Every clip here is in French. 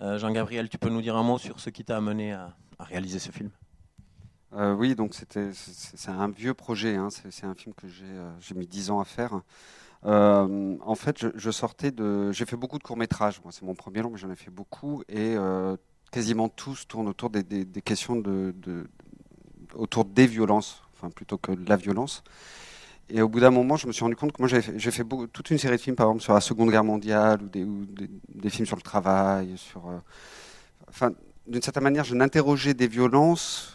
Jean-Gabriel, tu peux nous dire un mot sur ce qui t'a amené à, réaliser ce film? Oui, donc c'était c'est un vieux projet. Hein. c'est un film que j'ai mis dix ans à faire. en fait, je, sortais de. J'ai fait beaucoup de courts métrages. Moi, c'est mon premier long, mais j'en ai fait beaucoup et quasiment tous tournent autour des, questions de, autour des violences, enfin plutôt que de la violence. Et au bout d'un moment, je me suis rendu compte que moi, j'ai fait, toute une série de films, par exemple, sur la Seconde Guerre mondiale, ou des, films sur le travail, sur. Euh, enfin, d'une certaine manière, je n'interrogeais des violences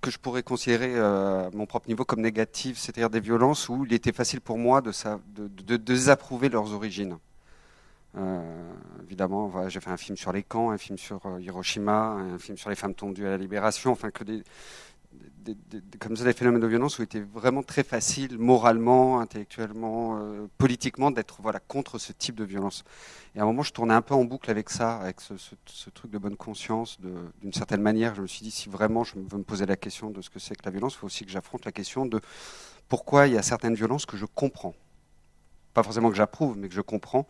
que je pourrais considérer euh, à mon propre niveau comme négatives, c'est-à-dire des violences où il était facile pour moi de, désapprouver leurs origines. Euh, évidemment, j'ai fait un film sur les camps, un film sur euh, Hiroshima, un film sur les femmes tondues à la libération, enfin que des, comme ça, des phénomènes de violence où il était vraiment très facile, moralement, intellectuellement, euh, politiquement, d'être voilà, contre ce type de violence. Et à un moment, je tournais un peu en boucle avec ça, avec ce, truc de bonne conscience. D'une certaine manière, je me suis dit, si vraiment je veux me poser la question de ce que c'est que la violence, il faut aussi que j'affronte la question de pourquoi il y a certaines violences que je comprends. Pas forcément que j'approuve, mais que je comprends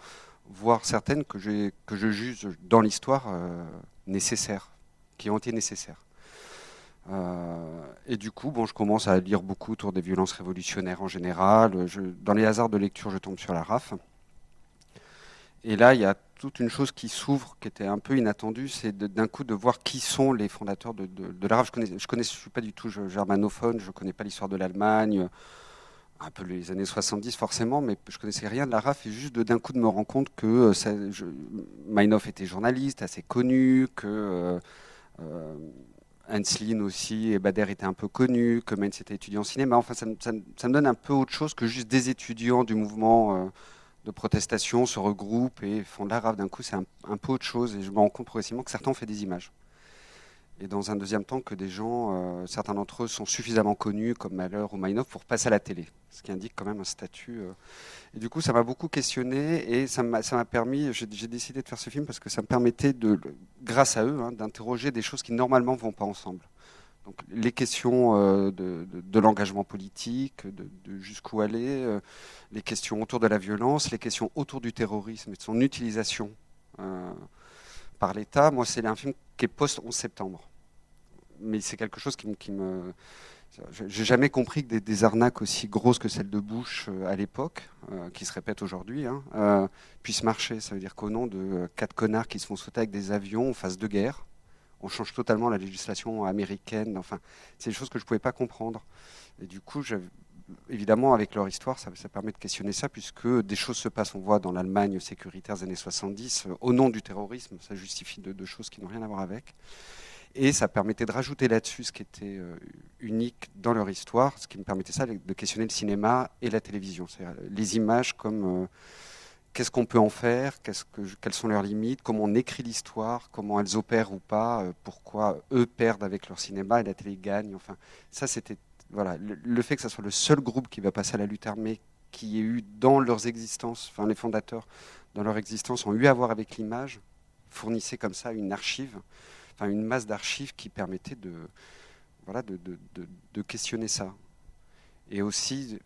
voire certaines que, que je juge dans l'histoire euh, nécessaires, qui ont été nécessaires. Euh, et du coup, bon, je commence à lire beaucoup autour des violences révolutionnaires en général. Je, dans les hasards de lecture, je tombe sur la RAF. Et là, il y a toute une chose qui s'ouvre, qui était un peu inattendue, c'est d'un coup de voir qui sont les fondateurs de, la RAF. Je connais, je je suis pas du tout germanophone, je connais pas l'histoire de l'Allemagne un peu les années 70 forcément, mais je connaissais rien de la RAF et juste d'un coup de me rendre compte que euh, ça, Meinhof était journaliste, assez connu, que euh, euh aussi et Bader étaient un peu connus, que Mainz était étudiant en cinéma. Enfin, ça, me donne un peu autre chose que juste des étudiants du mouvement euh, de protestation se regroupent et font de la RAF. D'un coup, c'est un, un, peu autre chose et je me rends compte progressivement que certains ont fait des images et dans un deuxième temps que des gens, euh, certains d'entre eux sont suffisamment connus comme Malheur ou Mainov pour passer à la télé, ce qui indique quand même un statut. Euh. Et du coup, ça m'a beaucoup questionné et ça m'a permis, j'ai décidé de faire ce film parce que ça me permettait, de, grâce à eux, hein, d'interroger des choses qui normalement vont pas ensemble. Donc, les questions euh, de, de, l'engagement politique, de, jusqu'où aller, les questions autour de la violence, les questions autour du terrorisme et de son utilisation par l'État. Moi, c'est un film qui est post-11 septembre mais c'est quelque chose qui, me. Qui me j'ai jamais compris que des, arnaques aussi grosses que celle de Bush euh, à l'époque, euh, qui se répètent aujourd'hui, hein, euh, puissent marcher. Ça veut dire qu'au nom de quatre connards qui se font sauter avec des avions en phase de guerre, on change totalement la législation américaine. Enfin, c'est des choses que je ne pouvais pas comprendre. Et du coup, évidemment, avec leur histoire, ça, permet de questionner ça, puisque des choses se passent. On voit dans l'Allemagne sécuritaire des années 70, au nom du terrorisme, ça justifie deux de choses qui n'ont rien à voir avec. Et ça permettait de rajouter là-dessus ce qui était euh, unique dans leur histoire, ce qui me permettait ça de questionner le cinéma et la télévision. Les images comme euh, qu'est-ce qu'on peut en faire, que, quelles sont leurs limites, comment on écrit l'histoire, comment elles opèrent ou pas, euh, pourquoi eux perdent avec leur cinéma et la télé gagne. Enfin, ça c'était voilà le, fait que ce soit le seul groupe qui va passer à la lutte armée qui ait eu dans leurs existences, enfin les fondateurs dans leur existence ont eu à voir avec l'image, fournissait comme ça une archive une masse d'archives qui permettait de, voilà, de, de, questionner ça. Et aussi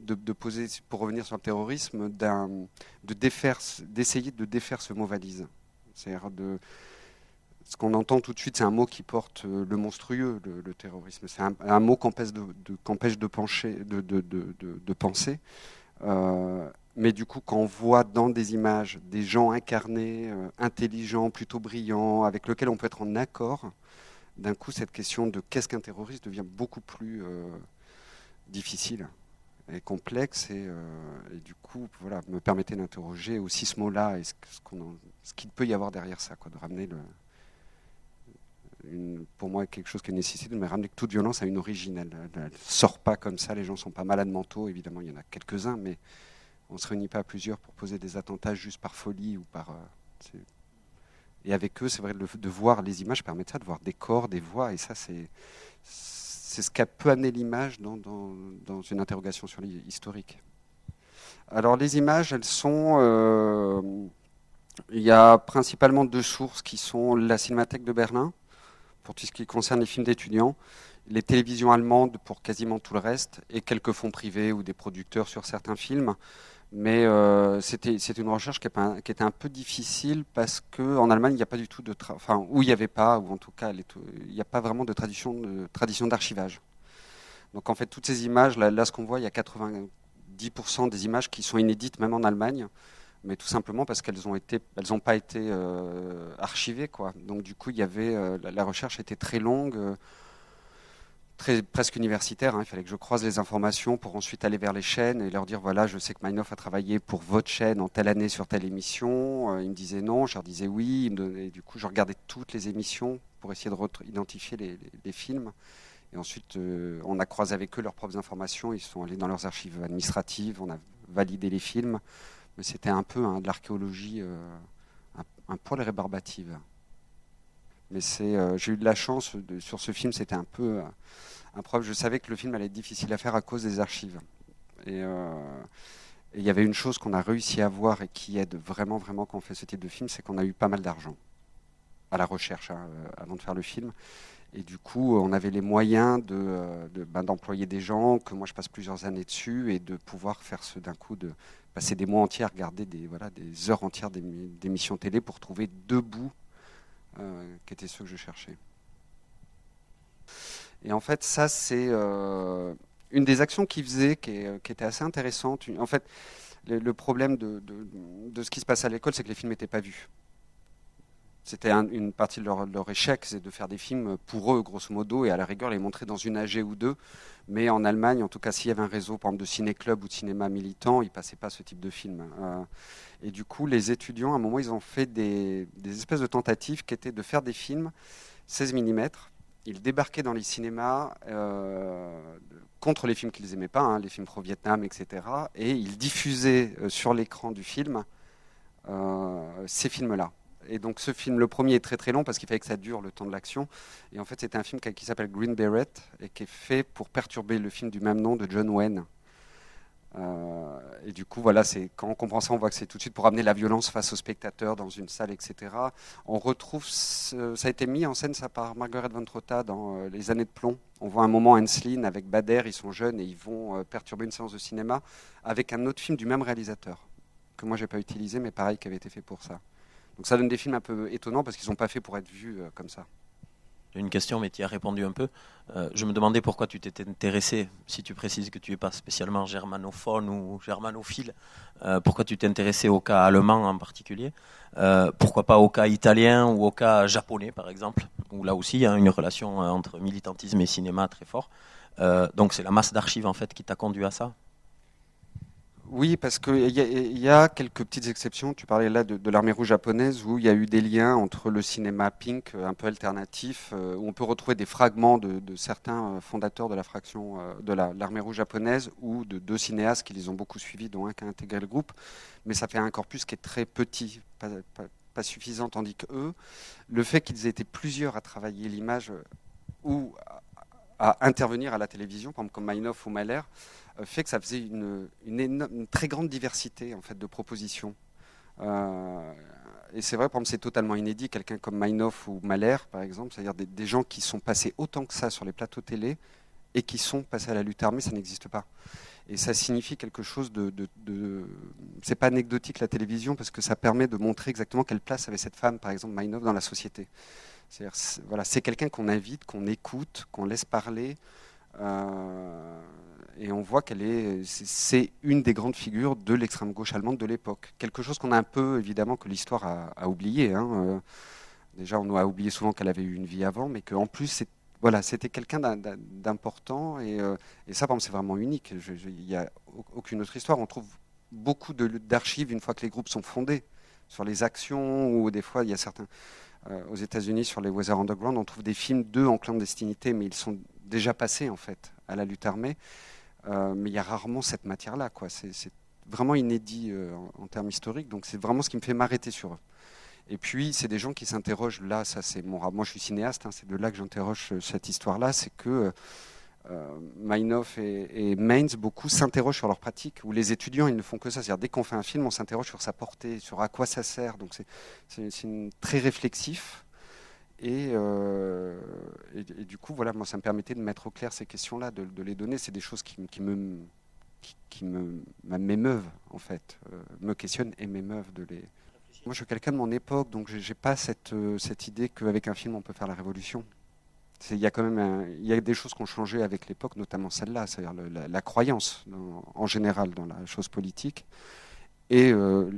de, poser, pour revenir sur le terrorisme, de d'essayer de défaire ce mot valise. C'est-à-dire de ce qu'on entend tout de suite, c'est un mot qui porte euh, le monstrueux, le, terrorisme. C'est un, mot qu'empêche de, de, de, de, de, penser. Euh, mais du coup, quand on voit dans des images des gens incarnés, euh, intelligents, plutôt brillants, avec lesquels on peut être en accord, d'un coup, cette question de qu'est-ce qu'un terroriste devient beaucoup plus euh, difficile et complexe. Et, euh, et, du coup, voilà, me permettait d'interroger aussi ce mot-là et ce, qu'il peut y avoir derrière ça, quoi, de ramener pour moi, quelque chose qui est nécessaire de me ramener toute violence a une origine. Elle ne sort pas comme ça. Les gens ne sont pas malades mentaux, évidemment, il y en a quelques-uns, mais on ne se réunit pas à plusieurs pour poser des attentats juste par folie ou par. Euh, et avec eux, c'est vrai, de voir les images permet ça, de voir des corps, des voix, et ça, c'est c'est ce qu'a peut amener l'image dans, dans, une interrogation sur l'historique. Alors les images, elles sont... Euh, il y a principalement deux sources qui sont la Cinémathèque de Berlin, pour tout ce qui concerne les films d'étudiants, les télévisions allemandes pour quasiment tout le reste, et quelques fonds privés ou des producteurs sur certains films. Mais c'était une recherche qui, était un peu difficile parce qu'en Allemagne, il n'y a pas du tout de. Enfin, où il n'y avait pas, ou en tout cas, il n'y a pas vraiment de tradition d'archivage. Donc en fait, toutes ces images, là, ce qu'on voit, il y a 90% des images qui sont inédites, même en Allemagne mais tout simplement parce qu'elles ont été, elles n'ont pas été euh, archivées, quoi. Donc du coup, il y avait, euh, la, recherche était très longue, euh, presque universitaire. Hein. Il fallait que je croise les informations pour ensuite aller vers les chaînes et leur dire voilà, je sais que Meinhof a travaillé pour votre chaîne en telle année sur telle émission. ils me disaient non, je leur disais oui. du coup, je regardais toutes les émissions pour essayer de identifier les, films. Et ensuite, on a croisé avec eux leurs propres informations. Ils sont allés dans leurs archives administratives. On a validé les films mais c'était un peu hein, de l'archéologie euh, un, poil rébarbative. Mais c'est, euh, j'ai eu de la chance sur ce film, c'était un peu euh, un problème. Je savais que le film allait être difficile à faire à cause des archives. Et il y avait une chose qu'on a réussi à voir et qui aide vraiment, vraiment quand on fait ce type de film, c'est qu'on a eu pas mal d'argent à la recherche hein, avant de faire le film. Et du coup, on avait les moyens de, ben, d'employer des gens, que moi je passe plusieurs années dessus, et de pouvoir faire ce d'un coup de passer des mois entiers à regarder des, voilà, des heures entières d'émissions télé pour trouver deux bouts euh, qui étaient ceux que je cherchais. Et en fait, ça, c'est euh, une des actions qu'il faisait qui, était assez intéressante. En fait, le, problème de, de, ce qui se passe à l'école, c'est que les films n'étaient pas vus. C'était une partie de leur, échec, c'est de faire des films pour eux, grosso modo, et à la rigueur les montrer dans une AG ou deux. Mais en Allemagne, en tout cas, s'il y avait un réseau, par exemple, de ciné-club ou de cinéma militant, ils ne passaient pas ce type de film. Euh, et du coup, les étudiants, à un moment, ils ont fait des, espèces de tentatives qui étaient de faire des films 16 mm. Ils débarquaient dans les cinémas euh, contre les films qu'ils n'aimaient pas, hein, les films pro-Vietnam, etc. Et ils diffusaient euh, sur l'écran du film ces films-là. Et donc ce film, le premier est très très long parce qu'il fallait que ça dure le temps de l'action. Et en fait, c'est un film qui s'appelle Green Beret et qui est fait pour perturber le film du même nom de John Wayne. Euh, et du coup, voilà, c'est quand on comprend ça, on voit que c'est tout de suite pour amener la violence face aux spectateurs dans une salle, etc. On retrouve, ça a été mis en scène ça par Margaret Van Trotta dans euh, Les années de plomb. On voit un moment Henslin avec Bader, ils sont jeunes et ils vont euh, perturber une séance de cinéma avec un autre film du même réalisateur que moi j'ai pas utilisé, mais pareil qui avait été fait pour ça. Donc ça donne des films un peu étonnants parce qu'ils sont pas faits pour être vus euh, comme ça. Une question, mais tu as répondu un peu. Euh, je me demandais pourquoi tu t'étais intéressé, si tu précises que tu n'es pas spécialement germanophone ou germanophile, euh, pourquoi tu t'es intéressé au cas allemand en particulier Pourquoi pas au cas italien ou au cas japonais, par exemple, où là aussi il y a une relation entre militantisme et cinéma très fort. donc c'est la masse d'archives en fait qui t'a conduit à ça? Oui, parce qu'il y, y, a quelques petites exceptions. Tu parlais là de, l'armée rouge japonaise où il y a eu des liens entre le cinéma pink, euh, un peu alternatif, euh, où on peut retrouver des fragments de, certains euh, fondateurs de la fraction de l'armée rouge japonaise ou de deux cinéastes qui les ont beaucoup suivis, dont un qui a intégré le groupe. Mais ça fait un corpus qui est très petit, pas, suffisant, tandis que eux, le fait qu'ils aient été plusieurs à travailler l'image ou à intervenir à la télévision, comme Meinhof ou Mahler, fait que ça faisait une, très grande diversité en fait, de propositions. Euh, et c'est vrai, par exemple, c'est totalement inédit, quelqu'un comme Meinhof ou Mahler, par exemple, c'est-à-dire des, gens qui sont passés autant que ça sur les plateaux télé et qui sont passés à la lutte armée, ça n'existe pas. Et ça signifie quelque chose de... de, c'est pas anecdotique la télévision, parce que ça permet de montrer exactement quelle place avait cette femme, par exemple, Meinhof, dans la société. C'est, voilà, quelqu'un qu'on invite, qu'on écoute, qu'on laisse parler. Euh, et on voit qu'elle est, c'est une des grandes figures de l'extrême gauche allemande de l'époque. Quelque chose qu'on a un peu, évidemment, que l'histoire a, oublié. Hein. Euh, déjà, on a oublié souvent qu'elle avait eu une vie avant, mais qu'en plus, voilà, c'était quelqu'un d'important. Et, euh, et, ça, c'est vraiment unique. Il n'y a aucune autre histoire. On trouve beaucoup d'archives une fois que les groupes sont fondés sur les actions, ou des fois, il y a certains. Euh, aux États-Unis, sur les Weather Underground, on trouve des films d'eux en clandestinité, mais ils sont déjà passés, en fait, à la lutte armée. Euh, mais il y a rarement cette matière-là. C'est, vraiment inédit euh, en, termes historiques. Donc c'est vraiment ce qui me fait m'arrêter sur eux. Et puis, c'est des gens qui s'interrogent, là, ça c'est moi je suis cinéaste, hein, c'est de là que j'interroge euh, cette histoire-là, c'est que euh, et, et, Mainz, beaucoup s'interrogent sur leur pratique, où les étudiants, ils ne font que ça. C'est-à-dire, dès qu'on fait un film, on s'interroge sur sa portée, sur à quoi ça sert. Donc, c'est très réflexif. Euh, et, et, du coup, voilà, moi, ça me permettait de mettre au clair ces questions-là, de, les donner. C'est des choses qui, me, qui, m'émeuvent, en fait, me questionnent et m'émeuvent de les. Moi, je suis quelqu'un de mon époque, donc j'ai pas cette, cette idée qu'avec un film, on peut faire la révolution. Il y a quand même il y a des choses qui ont changé avec l'époque, notamment celle-là, c'est-à-dire la, croyance en général dans la chose politique. Et euh,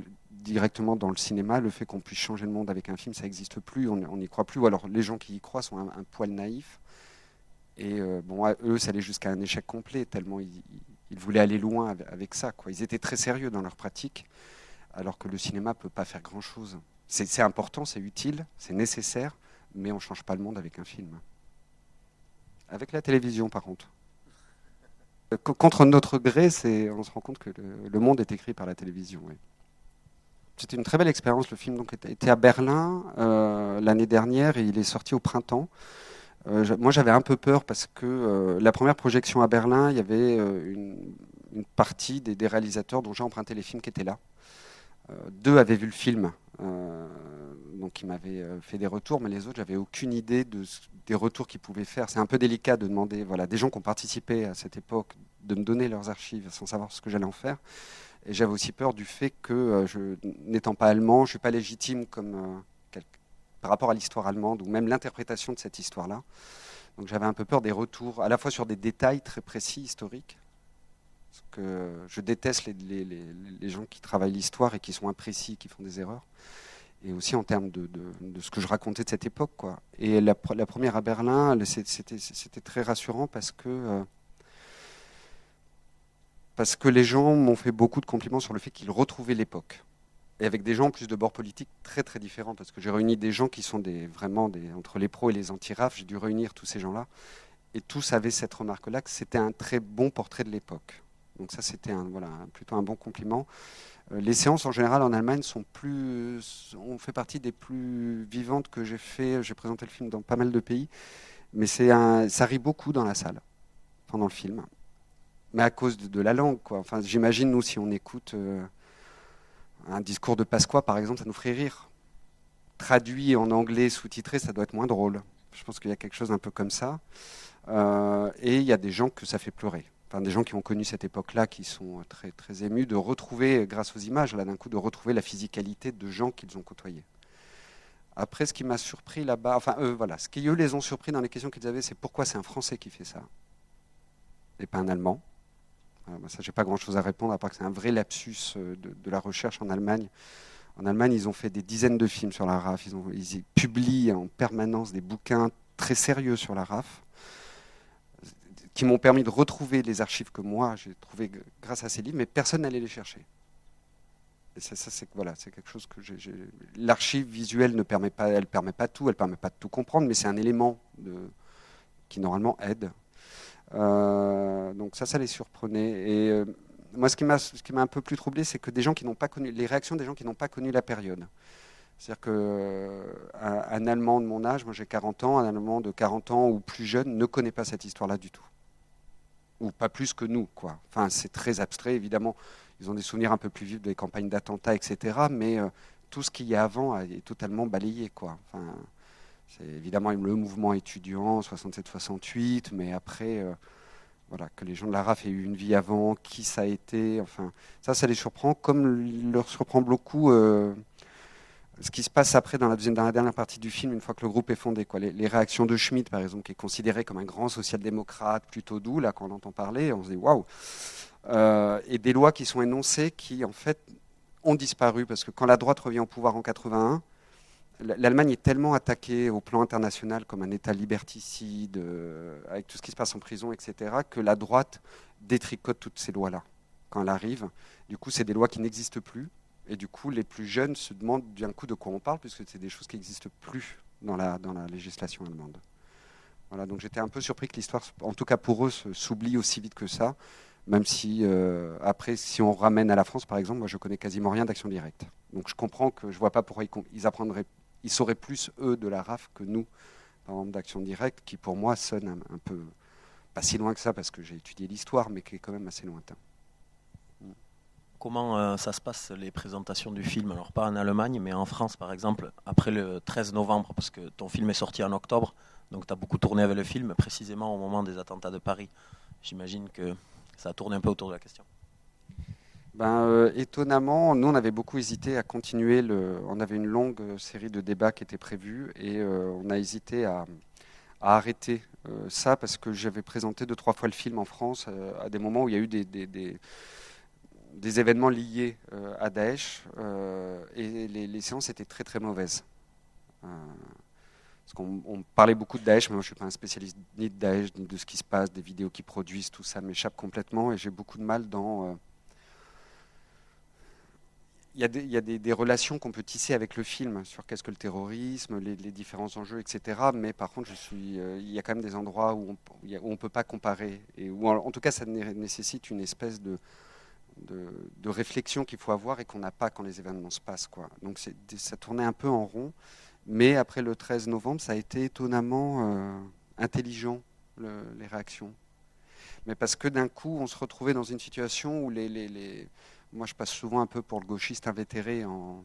directement dans le cinéma, le fait qu'on puisse changer le monde avec un film, ça n'existe plus, on n'y croit plus. Ou alors les gens qui y croient sont un, poil naïfs. Et euh, bon, eux, ça allait jusqu'à un échec complet, tellement ils, voulaient aller loin avec ça. Ils étaient très sérieux dans leur pratique, alors que le cinéma ne peut pas faire grand-chose. C'est important, c'est utile, c'est nécessaire, mais on ne change pas le monde avec un film. Avec la télévision, par contre. Contre notre gré, on se rend compte que le, monde est écrit par la télévision. C'était une très belle expérience. Le film donc, était à Berlin euh, l'année dernière et il est sorti au printemps. Euh, moi, j'avais un peu peur parce que euh, la première projection à Berlin, il y avait une, partie des, réalisateurs dont j'ai emprunté les films qui étaient là. deux avaient vu le film donc il m'avait euh, fait des retours, mais les autres, j'avais aucune idée de, des retours qu'ils pouvaient faire. C'est un peu délicat de demander, voilà, des gens qui ont participé à cette époque, de me donner leurs archives sans savoir ce que j'allais en faire. Et j'avais aussi peur du fait que, euh, n'étant pas allemand, je suis pas légitime comme euh, par rapport à l'histoire allemande ou même l'interprétation de cette histoire-là. Donc j'avais un peu peur des retours, à la fois sur des détails très précis historiques, parce que je déteste les, les, les, les gens qui travaillent l'histoire et qui sont imprécis, qui font des erreurs et aussi en termes de, de, ce que je racontais de cette époque. Quoi. Et la, la première à Berlin, c'était très rassurant parce que, euh, parce que les gens m'ont fait beaucoup de compliments sur le fait qu'ils retrouvaient l'époque. Et avec des gens en plus de bords politiques très très différents, parce que j'ai réuni des gens qui sont des, vraiment entre les pros et les anti-RAF, j'ai dû réunir tous ces gens-là, et tous avaient cette remarque-là, que c'était un très bon portrait de l'époque. Donc ça, c'était plutôt un bon compliment. Euh, les séances en général en Allemagne sont plus, ont fait partie des plus vivantes que j'ai fait. J'ai présenté le film dans pas mal de pays, mais ça rit beaucoup dans la salle pendant le film, mais à cause de, la langue, quoi. Enfin, j'imagine nous si on écoute euh, un discours de Pasqua, par exemple, ça nous ferait rire. Traduit en anglais, sous-titré, ça doit être moins drôle. Je pense qu'il y a quelque chose un peu comme ça. Euh, et il y a des gens que ça fait pleurer enfin, des gens qui ont connu cette époque-là, qui sont très, très émus de retrouver, grâce aux images, là d'un coup, de retrouver la physicalité de gens qu'ils ont côtoyés. Après, ce qui m'a surpris là-bas, enfin, eux, voilà, ce qui eux les ont surpris dans les questions qu'ils avaient, c'est pourquoi c'est un Français qui fait ça et pas un Allemand. Bah, ça, j'ai pas grand-chose à répondre, à part que c'est un vrai lapsus euh, de, la recherche en Allemagne. En Allemagne, ils ont fait des dizaines de films sur la RAF. Ils, publient en permanence des bouquins très sérieux sur la RAF qui m'ont permis de retrouver les archives que moi j'ai trouvées grâce à ces livres, mais personne n'allait les chercher. Ça, c'est voilà, c'est quelque chose que. L'archive visuelle ne permet pas, elle permet pas tout, elle permet pas de tout comprendre, mais c'est un élément qui normalement aide. Euh, donc ça, ça les surprenait. Et euh, moi, ce qui m'a, un peu plus troublé, c'est que des gens qui n'ont pas connu les réactions des gens qui n'ont pas connu la période. C'est-à-dire qu'un euh, Allemand de mon âge, moi j'ai 40 ans, un Allemand de 40 ans ou plus jeune ne connaît pas cette histoire-là du tout ou pas plus que nous. Quoi. Enfin, c'est très abstrait, évidemment. Ils ont des souvenirs un peu plus vifs des campagnes d'attentats, etc. Mais tout ce qu'il y a avant est totalement balayé. Quoi. Enfin, évidemment le mouvement étudiant, 67-68, mais après, euh, voilà, que les gens de la RAF aient eu une vie avant, qui ça a été, enfin, ça, ça les surprend, comme leur surprend beaucoup euh, ce qui se passe après dans la, deuxième, la dernière partie du film, une fois que le groupe est fondé. Quoi. Les, réactions de Schmitt, par exemple, qui est considéré comme un grand social-démocrate, plutôt doux, là, quand on entend parler, on se dit waouh euh, Et des lois qui sont énoncées qui, en fait, ont disparu, parce que quand la droite revient au pouvoir en 81, l'Allemagne est tellement attaquée au plan international comme un État liberticide, euh, avec tout ce qui se passe en prison, etc., que la droite détricote toutes ces lois-là quand elle arrive. Du coup, c'est des lois qui n'existent plus et du coup, les plus jeunes se demandent d'un coup de quoi on parle, puisque c'est des choses qui n'existent plus dans la, dans la législation allemande. Voilà, donc j'étais un peu surpris que l'histoire, en tout cas pour eux, s'oublie aussi vite que ça, même si euh, après, si on ramène à la France, par exemple, moi je connais quasiment rien d'action directe. Donc je comprends que je vois pas pourquoi ils, apprendraient, ils sauraient plus eux de la RAF que nous, par exemple d'action directe, qui pour moi sonne un, peu, pas si loin que ça parce que j'ai étudié l'histoire, mais qui est quand même assez lointain. Comment euh, ça se passe les présentations du film? Alors pas en Allemagne, mais en France par exemple, après le 13 novembre, parce que ton film est sorti en octobre, donc tu as beaucoup tourné avec le film, précisément au moment des attentats de Paris. J'imagine que ça a tourné un peu autour de la question. Ben, Étonnamment, nous, on avait beaucoup hésité à continuer. Le... On avait une longue série de débats qui était prévue et on a hésité à, arrêter ça parce que j'avais présenté deux, trois fois le film en France à des moments où il y a eu des, événements liés à Daesh et les, les, séances étaient très très mauvaises. Parce qu'on parlait beaucoup de Daesh, mais moi je ne suis pas un spécialiste ni de Daesh, ni de ce qui se passe, des vidéos qui produisent, tout ça m'échappe complètement et j'ai beaucoup de mal dans. Euh, il y a, des, relations qu'on peut tisser avec le film sur qu'est-ce que le terrorisme, les, différents enjeux, etc. Mais par contre, euh, il y a quand même des endroits où on ne peut pas comparer. Et où, en, tout cas, ça nécessite une espèce de, réflexion qu'il faut avoir et qu'on n'a pas quand les événements se passent. Donc ça tournait un peu en rond. Mais après le 13 novembre, ça a été étonnamment euh, intelligent, les réactions. Mais parce que d'un coup, on se retrouvait dans une situation où les, Moi, je passe souvent un peu pour le gauchiste invétéré en,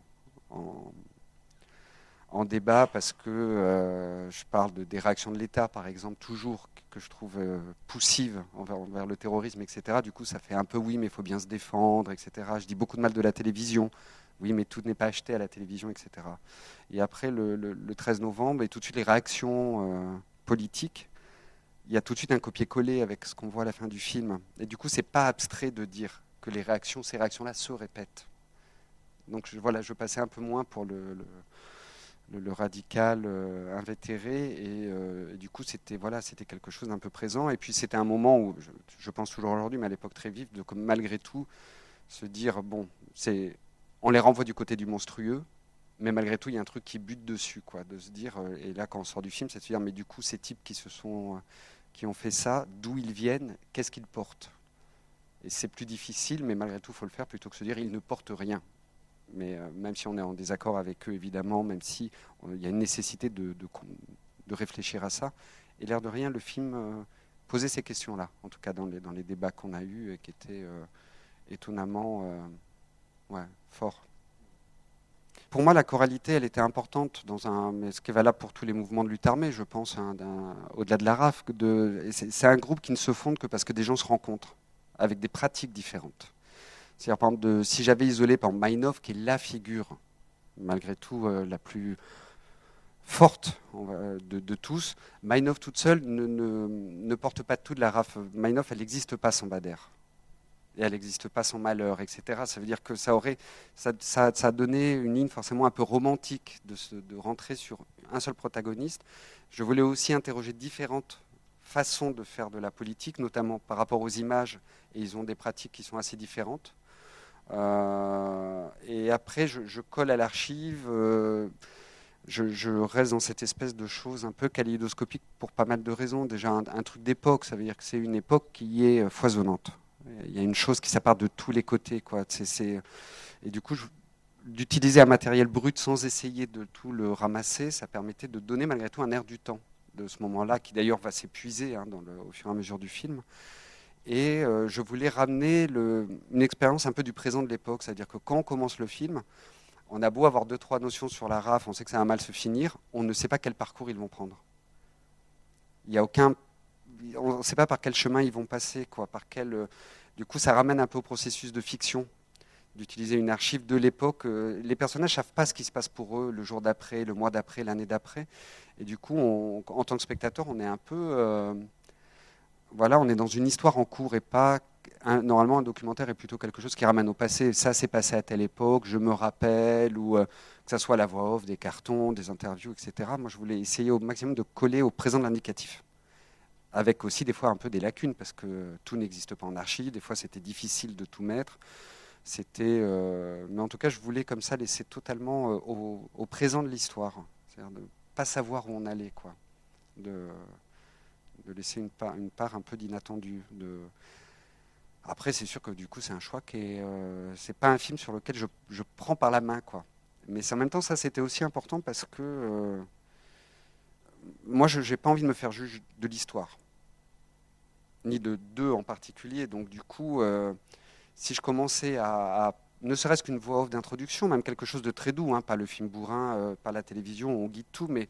en, débat parce que euh, je parle de, des réactions de l'État, par exemple, toujours que je trouve euh, poussives envers, envers, le terrorisme, etc. Du coup, ça fait un peu oui, mais il faut bien se défendre, etc. Je dis beaucoup de mal de la télévision oui, mais tout n'est pas acheté à la télévision, etc. Et après, le, 13 novembre, et tout de suite les réactions euh, politiques, il y a tout de suite un copier-coller avec ce qu'on voit à la fin du film. Et du coup, c'est pas abstrait de dire que les réactions, ces réactions-là se répètent. Donc je, voilà, je passais un peu moins pour le, radical euh, invétéré, euh, et, du coup, c'était voilà, c'était quelque chose d'un peu présent. Et puis c'était un moment où, je, pense toujours aujourd'hui, mais à l'époque très vif, de malgré tout se dire bon, c'est on les renvoie du côté du monstrueux, mais malgré tout, il y a un truc qui bute dessus, quoi, de se dire, euh, et là, quand on sort du film, c'est de se dire, mais du coup, ces types qui se sont, qui ont fait ça, d'où ils viennent, qu'est-ce qu'ils portent? Et c'est plus difficile, mais malgré tout, il faut le faire plutôt que se dire, ils ne portent rien. Mais euh, même si on est en désaccord avec eux, évidemment, même si il y a une nécessité de, réfléchir à ça, et l'air de rien, le film posait ces questions-là, en tout cas dans les, débats qu'on a eus, et qui étaient étonnamment ouais, fort. Pour moi, la choralité, elle était importante dans un, mais ce qui est valable pour tous les mouvements de lutte armée, je pense, hein, au-delà de la RAF. De, c'est un groupe qui ne se fonde que parce que des gens se rencontrent avec des pratiques différentes. C'est-à-dire, par exemple, si j'avais isolé par exemple, qui est la figure, malgré tout, euh, la plus forte de, de, tous, Mainov toute seule ne, porte pas tout de la RAF. Mainov, elle n'existe pas sans Bader et elle n'existe pas sans malheur, etc. Ça veut dire que ça aurait, ça, a donné une ligne forcément un peu romantique de rentrer sur un seul protagoniste. Je voulais aussi interroger différentes façons de faire de la politique, notamment par rapport aux images, et ils ont des pratiques qui sont assez différentes. Euh, et après, je, colle à l'archive. Euh, je, reste dans cette espèce de chose un peu kaléidoscopique pour pas mal de raisons. Déjà, un, truc d'époque, ça veut dire que c'est une époque qui est foisonnante. Il y a une chose qui s'appart de tous les côtés. Quoi. Et du coup, d'utiliser un matériel brut sans essayer de tout le ramasser, ça permettait de donner malgré tout un air du temps de ce moment-là, qui d'ailleurs va s'épuiser hein, au fur et à mesure du film. Et euh, je voulais ramener une expérience un peu du présent de l'époque, c'est-à-dire que quand on commence le film, on a beau avoir deux, trois notions sur la RAF, on sait que ça va mal se finir, on ne sait pas quel parcours ils vont prendre. Il n'y a aucun on ne sait pas par quel chemin ils vont passer, quoi, par quel. Euh, du coup, ça ramène un peu au processus de fiction, d'utiliser une archive de l'époque. Euh, les personnages ne savent pas ce qui se passe pour eux le jour d'après, le mois d'après, l'année d'après, et du coup, en tant que spectateur, on est un peu, euh, voilà, on est dans une histoire en cours et pas. normalement, un documentaire est plutôt quelque chose qui ramène au passé. Ça s'est passé à telle époque, je me rappelle, ou que ce soit la voix off, des cartons, des interviews, etc. Moi, je voulais essayer au maximum de coller au présent de l'indicatif avec aussi des fois un peu des lacunes, parce que tout n'existe pas en archi, des fois c'était difficile de tout mettre. C'était, euh, mais en tout cas, je voulais comme ça laisser totalement euh, au, présent de l'histoire, c'est-à-dire de pas savoir où on allait, quoi, de, de laisser une part, une part un peu d'inattendu. De... Après, c'est sûr que du coup, c'est un choix qui est, euh, c'est pas un film sur lequel je, je, prends par la main, quoi. Mais en même temps, ça, c'était aussi important parce que moi, je n'ai pas envie de me faire juge de l'histoire ni de deux en particulier. Donc du coup, euh, si je commençais à, ne serait-ce qu'une voix off d'introduction, même quelque chose de très doux, hein, pas le film bourrin, euh, pas la télévision, on guide tout, mais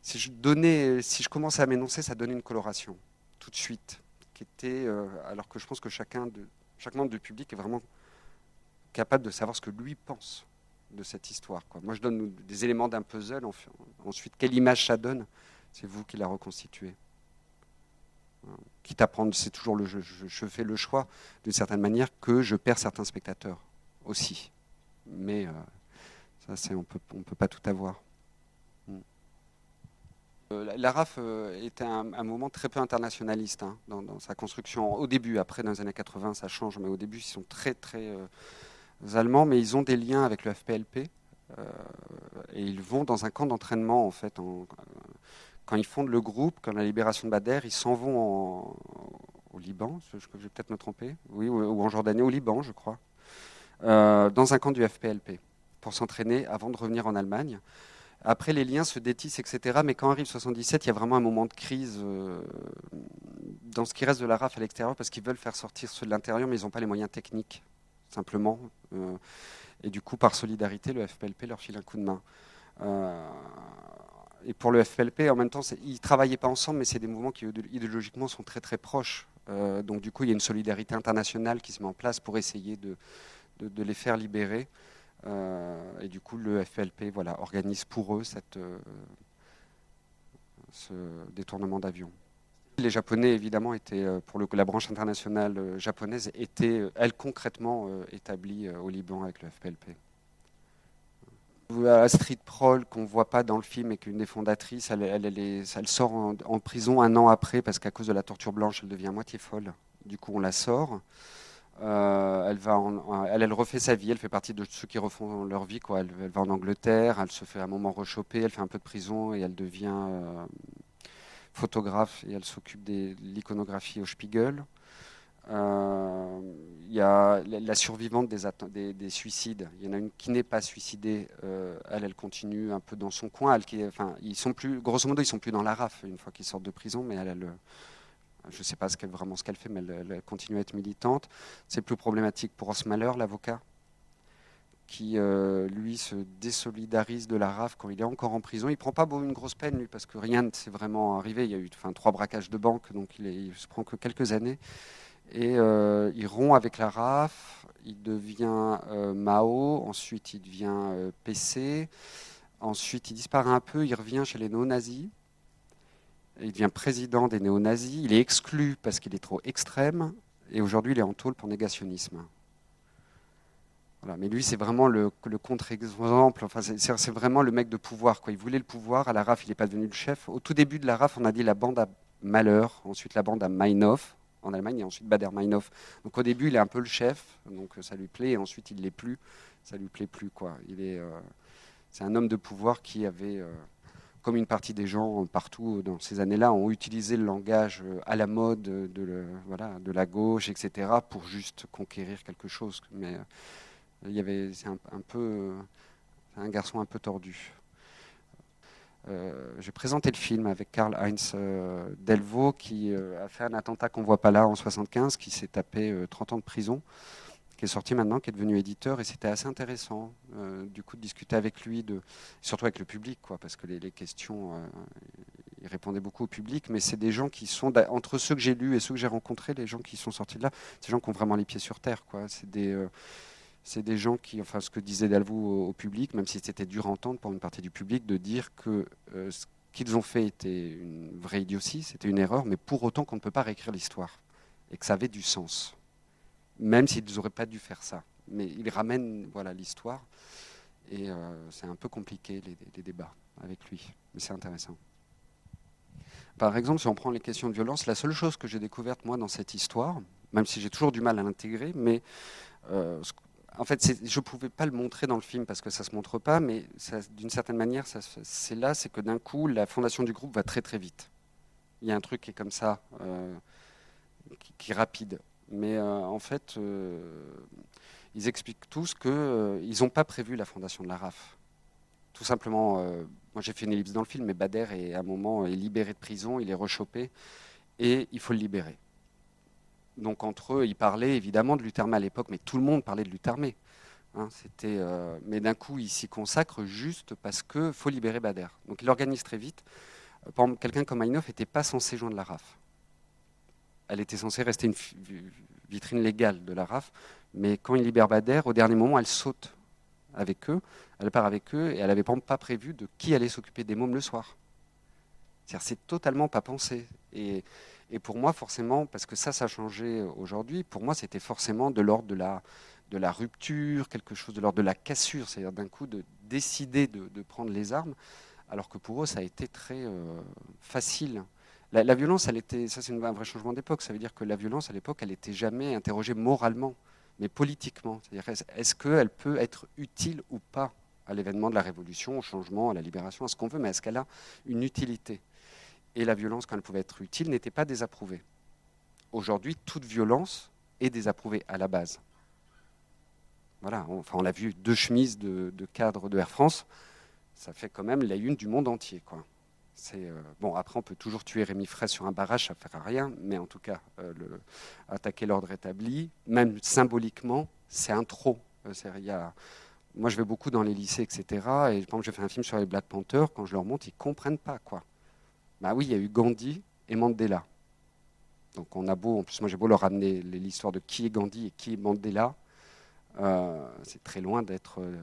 si je donnais, si je commençais à m'énoncer, ça donnait une coloration tout de suite, qui était, euh, alors que je pense que chacun chaque membre du public est vraiment capable de savoir ce que lui pense de cette histoire. Moi, je donne des éléments d'un puzzle. Ensuite, quelle image ça donne C'est vous qui la reconstituez. Quitte à prendre, c'est toujours le jeu. Je, fais le choix, d'une certaine manière, que je perds certains spectateurs aussi. Mais euh, ça, c'est, on peut, ne peut pas tout avoir. Hmm. Euh, la RAF euh, était un, moment très peu internationaliste hein, dans, sa construction. Au début, après, dans les années 80, ça change, mais au début, ils sont très, très allemands, mais ils ont des liens avec le FPLP. et ils vont dans un camp d'entraînement, en fait, quand ils fondent le groupe, quand la libération de Bader, ils s'en vont au Liban, je, vais peut-être me tromper, oui, ou, en Jordanie, au Liban, je crois, euh, dans un camp du FPLP, pour s'entraîner avant de revenir en Allemagne. Après, les liens se détissent, etc. Mais quand arrive 77, il y a vraiment un moment de crise euh, dans ce qui reste de la RAF à l'extérieur, parce qu'ils veulent faire sortir ceux de l'intérieur, mais ils n'ont pas les moyens techniques, simplement. Euh, et du coup, par solidarité, le FPLP leur file un coup de main et pour le FPLP, en même temps, ils ne travaillaient pas ensemble, mais c'est des mouvements qui idéologiquement sont très très proches. Euh, donc du coup, il y a une solidarité internationale qui se met en place pour essayer de, de, les faire libérer. Euh, et du coup, le FPLP voilà, organise pour eux cette, euh, ce détournement d'avion. Les Japonais, évidemment, étaient, pour le, la branche internationale japonaise, était, elle, concrètement établie au Liban avec le FPLP. Astrid Proll, qu'on ne voit pas dans le film et qu'une des fondatrices, elle, elle, sort en, prison un an après parce qu'à cause de la torture blanche, elle devient moitié folle. Du coup, on la sort. Euh, elle, va elle, refait sa vie, elle fait partie de ceux qui refont leur vie. Quoi. Elle, va en Angleterre, elle se fait un moment rechoper, elle fait un peu de prison et elle devient euh, photographe et elle s'occupe de l'iconographie au Spiegel. Euh, il y a la survivante des, des, suicides. Il y en a une qui n'est pas suicidée. Euh, elle, elle continue un peu dans son coin. Ils sont plus, grosso modo, ils sont plus dans la RAF une fois qu'ils sortent de prison, mais elle, je ne sais pas vraiment ce qu'elle fait, mais elle, continue à être militante. C'est plus problématique pour Osmaler, l'avocat, qui euh, lui se désolidarise de la RAF quand il est encore en prison. Il prend pas une grosse peine lui parce que rien ne s'est vraiment arrivé. Il y a eu trois braquages de banque, donc il, il se prend que quelques années. Et euh, il rompt avec la RAF, il devient euh, Mao, ensuite il devient euh, PC, ensuite il disparaît un peu, il revient chez les néo-nazis, il devient président des néo-nazis, il est exclu parce qu'il est trop extrême, et aujourd'hui il est en tôle pour négationnisme. Voilà, mais lui, c'est vraiment le, contre-exemple. Enfin, c'est vraiment le mec de pouvoir. Quoi. Il voulait le pouvoir. À la RAF, il n'est pas devenu le chef. Au tout début de la RAF, on a dit la bande à Malheur, ensuite la bande à Meinhof, en Allemagne et ensuite Bader-Meinhof. Donc au début, il est un peu le chef, donc euh, ça lui plaît, et ensuite il l'est plus, ça lui plaît plus quoi. Il est, euh, c'est un homme de pouvoir qui avait, euh, comme une partie des gens partout dans ces années-là, ont utilisé le langage à la mode de, voilà, de la gauche, etc., pour juste conquérir quelque chose. Mais il y avait, c'est un peu, un garçon un peu tordu. Euh, j'ai présenté le film avec Karl-Heinz euh, Delvaux qui euh, a fait un attentat qu'on ne voit pas là en 75, qui s'est tapé 30 ans de prison, qui est sorti maintenant, qui est devenu éditeur, et c'était assez intéressant du coup de discuter avec lui, surtout avec le public, parce que les, questions, il répondait beaucoup au public, mais c'est des gens qui sont, entre ceux que j'ai lus et ceux que j'ai rencontrés, les gens qui sont sortis de là, c'est des gens qui ont vraiment les pieds sur terre. Quoi. C'est des c'est des gens qui, enfin ce que disait Dalvaux au, public, même si c'était dur à entendre pour une partie du public, de dire que euh, ce qu'ils ont fait était une vraie idiotie, c'était une erreur, mais pour autant qu'on ne peut pas réécrire l'histoire et que ça avait du sens, même s'ils n'auraient pas dû faire ça. Mais ils ramènent voilà l'histoire et euh, c'est un peu compliqué les, débats avec lui, mais c'est intéressant. Par exemple, si on prend les questions de violence, la seule chose que j'ai découverte moi dans cette histoire, même si j'ai toujours du mal à l'intégrer, mais euh, en fait, je ne pouvais pas le montrer dans le film parce que ça ne se montre pas, mais d'une certaine manière, c'est là, c'est que d'un coup, la fondation du groupe va très très vite. Il y a un truc qui est comme ça, euh, qui, est rapide. Mais euh, en fait, euh, ils expliquent tous qu'ils n'ont pas prévu la fondation de la RAF. Tout simplement, moi j'ai fait une ellipse dans le film, mais Bader est à un moment est libéré de prison, il est rechopé, et il faut le libérer. Donc entre eux, ils parlaient évidemment de Luthermé à l'époque, mais tout le monde parlait de Luthermé. Hein, c'était, euh, mais d'un coup, il s'y consacre juste parce qu'il faut libérer Bader. Donc il organise très vite. Euh, quelqu'un comme Einhoff n'était pas censé joindre la RAF. Elle était censée rester une vitrine légale de la RAF, Mais quand il libère Bader, au dernier moment, elle saute avec eux, elle part avec eux, et elle n'avait pas prévu de qui allait s'occuper des mômes le soir. C'est totalement pas pensé. Et, et, pour moi, forcément, parce que ça, ça a changé aujourd'hui, pour moi, c'était forcément de l'ordre de la, de la rupture, quelque chose de l'ordre de la cassure, c'est-à-dire d'un coup de décider de, prendre les armes, alors que pour eux, ça a été très euh, facile. La, violence, elle était, ça c'est un vrai changement d'époque, ça veut dire que la violence, à l'époque, elle n'était jamais interrogée moralement, mais politiquement. C'est-à-dire, est-ce qu'elle peut être utile ou pas à l'événement de la révolution, au changement, à la libération, à ce qu'on veut, mais est-ce qu'elle a une utilité? Et la violence, quand elle pouvait être utile, n'était pas désapprouvée. Aujourd'hui, toute violence est désapprouvée à la base. Voilà, on, enfin, on l'a vu, deux chemises de, de cadre de Air France, ça fait quand même la une du monde entier. Quoi. Euh, bon, après, on peut toujours tuer Rémi Fraisse sur un barrage, ça ne fera rien, mais en tout cas, euh, le, attaquer l'ordre établi, même symboliquement, c'est un trop. Euh, y a, moi, je vais beaucoup dans les lycées, etc. Et quand je fais un film sur les Black Panthers, quand je leur montre, ils ne comprennent pas. quoi. Bah oui, il y a eu Gandhi et Mandela. Donc on a beau, en plus moi j'ai beau leur ramener l'histoire de qui est Gandhi et qui est Mandela, euh, c'est très loin d'être. Euh,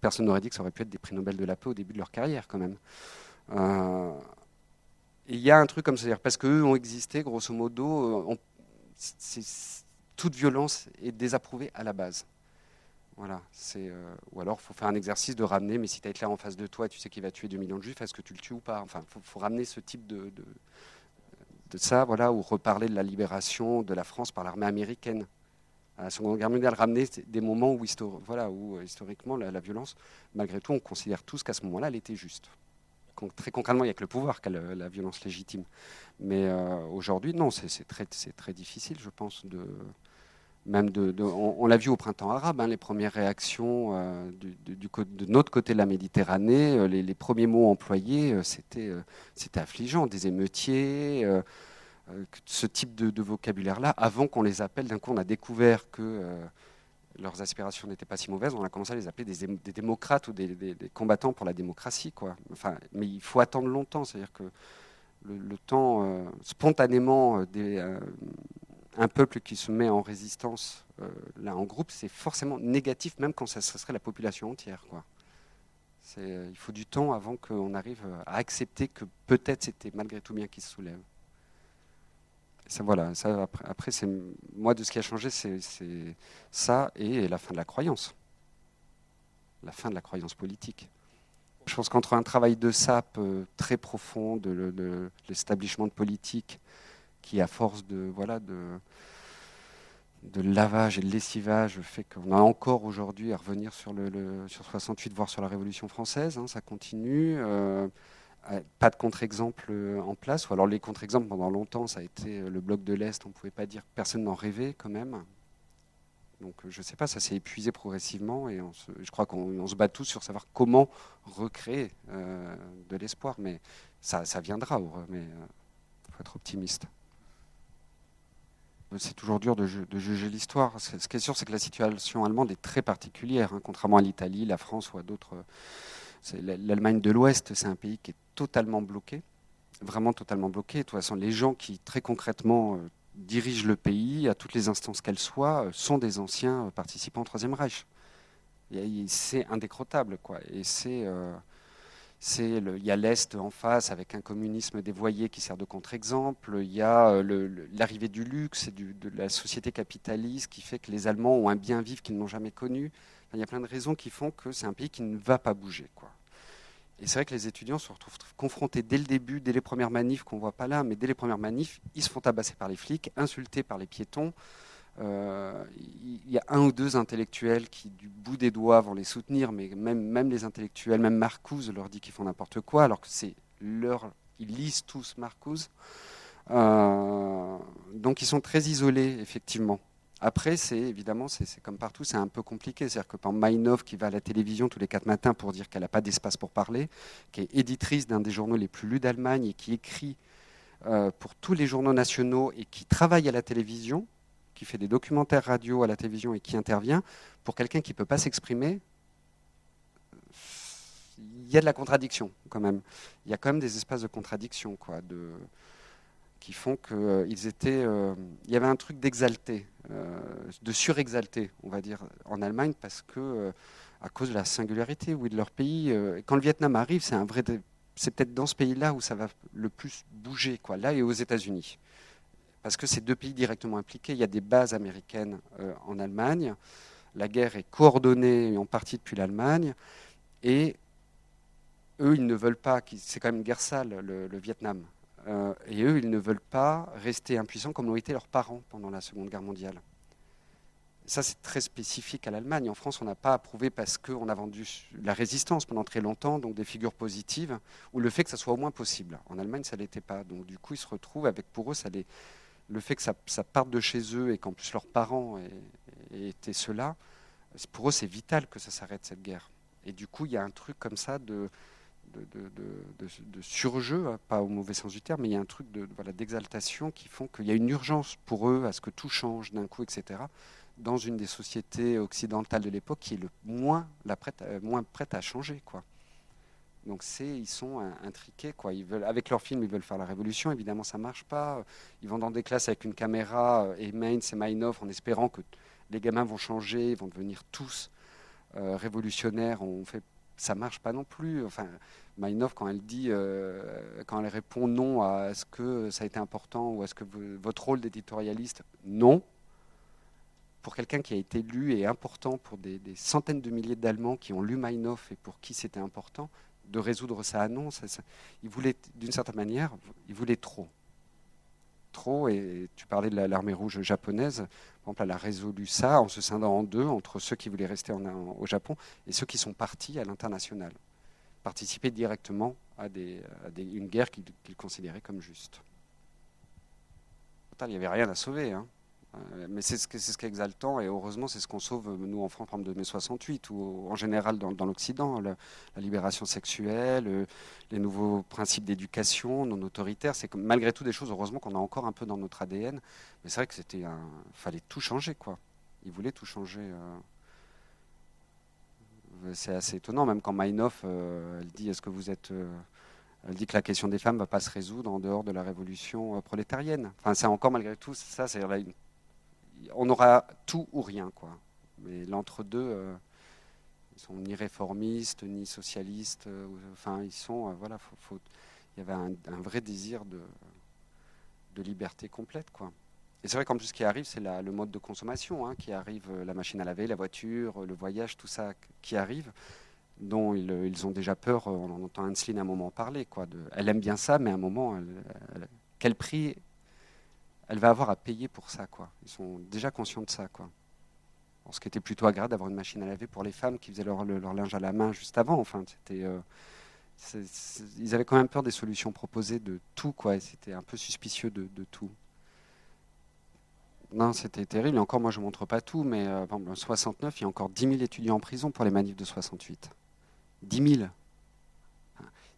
personne n'aurait dit que ça aurait pu être des prix Nobel de la paix au début de leur carrière, quand même. Euh, il y a un truc comme ça, parce qu'eux ont existé, grosso modo, toute violence est désapprouvée à la base. Voilà, c'est, ou alors faut faire un exercice de ramener, mais si tu as Hitler en face de toi, tu sais qu'il va tuer 2 millions de juifs, est-ce que tu le tues ou pas? Enfin, faut, ramener ce type de, de, ça, voilà, ou reparler de la libération de la France par l'armée américaine à la Seconde Guerre mondiale, ramener des moments où, voilà, où euh, historiquement la, violence, malgré tout, on considère tous qu'à ce moment-là, elle était juste. très concrètement, il n'y a que le pouvoir qui a la violence légitime. Mais euh, aujourd'hui, non, c'est très difficile, je pense, de, on, l'a vu au printemps arabe, hein, les premières réactions euh, de notre côté de la Méditerranée, les, premiers mots employés, c'était c'était affligeant, des émeutiers, euh, ce type de, vocabulaire-là, avant qu'on les appelle, d'un coup on a découvert que euh, leurs aspirations n'étaient pas si mauvaises, on a commencé à les appeler des, démocrates ou des, combattants pour la démocratie. Mais il faut attendre longtemps, c'est-à-dire que le, temps, euh, spontanément, un peuple qui se met en résistance là en groupe, c'est forcément négatif, même quand ça, serait la population entière. Quoi. il faut du temps avant qu'on arrive à accepter que peut-être c'était malgré tout bien qu'ils se soulèvent ça, voilà, après, moi de ce qui a changé, c'est ça et la fin de la croyance, la fin de la croyance politique. Je pense qu'entre un travail de sape euh, très profond de, l'établissement de politique, qui à force de voilà de, de lavage et de lessivage fait qu'on a encore aujourd'hui à revenir sur le, sur 68, voire sur la Révolution française, hein, ça continue. Euh, euh, pas de contre-exemple euh, en place, ou alors les contre-exemples pendant longtemps, ça a été le bloc de l'Est, on ne pouvait pas dire, personne n'en rêvait quand même. Donc je ne sais pas, ça s'est épuisé progressivement et je crois qu'on se bat tous sur savoir comment recréer de l'espoir, mais ça, ça viendra, mais il faut être optimiste. C'est toujours dur de, juger l'histoire. Ce qui est sûr, c'est que la situation allemande est très particulière, hein, contrairement à l'Italie, la France ou à d'autres L'Allemagne de l'Ouest, c'est un pays qui est totalement bloqué, vraiment totalement bloqué. De toute façon, les gens qui, très concrètement, euh, dirigent le pays, à toutes les instances qu'elles soient, euh, sont des anciens euh, participants au Troisième Reich. C'est indécrottable, quoi. Et c'est. Il y a l'Est en face avec un communisme dévoyé qui sert de contre-exemple. Il y a l'arrivée du luxe et de la société capitaliste qui fait que les Allemands ont un bien vivre qu'ils n'ont jamais connu. il y a plein de raisons qui font que c'est un pays qui ne va pas bouger. Quoi. Et c'est vrai que les étudiants se retrouvent confrontés dès le début, dès les premières manifs qu'on voit pas là, mais dès les premières manifs, ils se font tabasser par les flics, insultés par les piétons. Euh, il y a un ou deux intellectuels qui, du bout des doigts, vont les soutenir, mais même, les intellectuels, même Marcuse leur dit qu'ils font n'importe quoi, alors que c'est leur. Ils lisent tous Marcuse. Euh, donc ils sont très isolés, effectivement. Après, c'est évidemment, c'est comme partout, c'est un peu compliqué. C'est-à-dire que par Mainov, qui va à la télévision tous les quatre matins pour dire qu'elle n'a pas d'espace pour parler, qui est éditrice d'un des journaux les plus lus d'Allemagne et qui écrit euh, pour tous les journaux nationaux et qui travaille à la télévision, qui fait des documentaires radio à la télévision et qui intervient, pour quelqu'un qui ne peut pas s'exprimer, il y a de la contradiction quand même. Il y a quand même des espaces de contradiction, quoi, qui font qu'ils étaient. il y avait un truc d'exalté, de surexalté, on va dire, en Allemagne, parce que à cause de la singularité oui, de leur pays. quand le Vietnam arrive, c'est un vrai c'est peut-être dans ce pays-là où ça va le plus bouger, quoi, là et aux États-Unis. Parce que c'est deux pays directement impliqués. Il y a des bases américaines euh, en Allemagne. La guerre est coordonnée en partie depuis l'Allemagne. Et eux, ils ne veulent pas, c'est quand même une guerre sale, le, Vietnam. Euh, et eux, ils ne veulent pas rester impuissants comme l'ont été leurs parents pendant la Seconde Guerre mondiale. Ça, c'est très spécifique à l'Allemagne. En France, on n'a pas approuvé parce qu'on a vendu la résistance pendant très longtemps, donc des figures positives, ou le fait que ça soit au moins possible. En Allemagne, ça ne l'était pas. Donc, du coup, ils se retrouvent avec, pour eux, ça le fait que ça, parte de chez eux et qu'en plus leurs parents étaient ceux-là, pour eux, c'est vital que ça s'arrête, cette guerre. Et du coup, il y a un truc comme ça de, de, surjeu, hein, pas au mauvais sens du terme, mais il y a un truc d'exaltation qui font qu'il y a une urgence pour eux à ce que tout change d'un coup, etc dans une des sociétés occidentales de l'époque qui est le moins, la prête, moins prête à changer. Quoi. Donc c'est, ils sont intriqués. Quoi. Ils veulent, avec leur film, ils veulent faire la révolution. Évidemment, ça marche pas. Ils vont dans des classes avec une caméra euh, et Mainz et Meinhof en espérant que les gamins vont changer, ils vont devenir tous euh, révolutionnaires. On fait, ça marche pas non plus. Enfin, Meinhof, quand elle dit, quand elle répond non à est-ce que ça a été important ou est-ce que votre rôle d'éditorialiste, non, pour quelqu'un qui a été lu et important pour des, centaines de milliers d'Allemands qui ont lu Meinhof et pour qui c'était important, de résoudre à non, il voulait, d'une certaine manière, il voulait trop. Trop, et tu parlais de l'armée rouge japonaise, par exemple, elle a résolu ça en se scindant en deux, entre ceux qui voulaient rester au Japon et ceux qui sont partis à l'international, participer directement à, une guerre qu'ils considéraient comme juste. Il n'y avait rien à sauver. Hein. Euh, mais c'est ce, qui est exaltant et heureusement c'est ce qu'on sauve nous en France de mai 68 ou en général dans, l'Occident, la, libération sexuelle, euh, les nouveaux principes d'éducation non autoritaires, c'est malgré tout des choses heureusement qu'on a encore un peu dans notre ADN, mais c'est vrai que c'était un, fallait tout changer quoi. Ils voulaient tout changer. Euh. C'est assez étonnant même quand Meinhof elle dit est-ce que vous êtes elle dit que la question des femmes ne va pas se résoudre en dehors de la révolution prolétarienne. Enfin, c'est encore malgré tout ça, c'est une on aura tout ou rien, quoi. Mais l'entre-deux, euh, ils sont ni réformistes, ni socialistes. Euh, enfin, ils sont, euh, voilà, il y avait un, vrai désir de, liberté complète, quoi. Et c'est vrai qu'en plus, ce qui arrive, c'est le mode de consommation hein, qui arrive, la machine à laver, la voiture, le voyage, tout ça qui arrive, dont ils, ont déjà peur. On entend Anseline à un moment parler, quoi. Elle aime bien ça, mais à un moment, quel prix elle va avoir à payer pour ça. Quoi. Ils sont déjà conscients de ça. Quoi. ce qui était plutôt agréable d'avoir une machine à laver pour les femmes qui faisaient leur, linge à la main juste avant. Enfin, c'était, euh, ils avaient quand même peur des solutions proposées de tout. Quoi, c'était un peu suspicieux de, tout. Non, c'était terrible. Encore, moi, je ne montre pas tout, mais euh, en 69, il y a encore 10 000 étudiants en prison pour les manifs de 68. 10 000.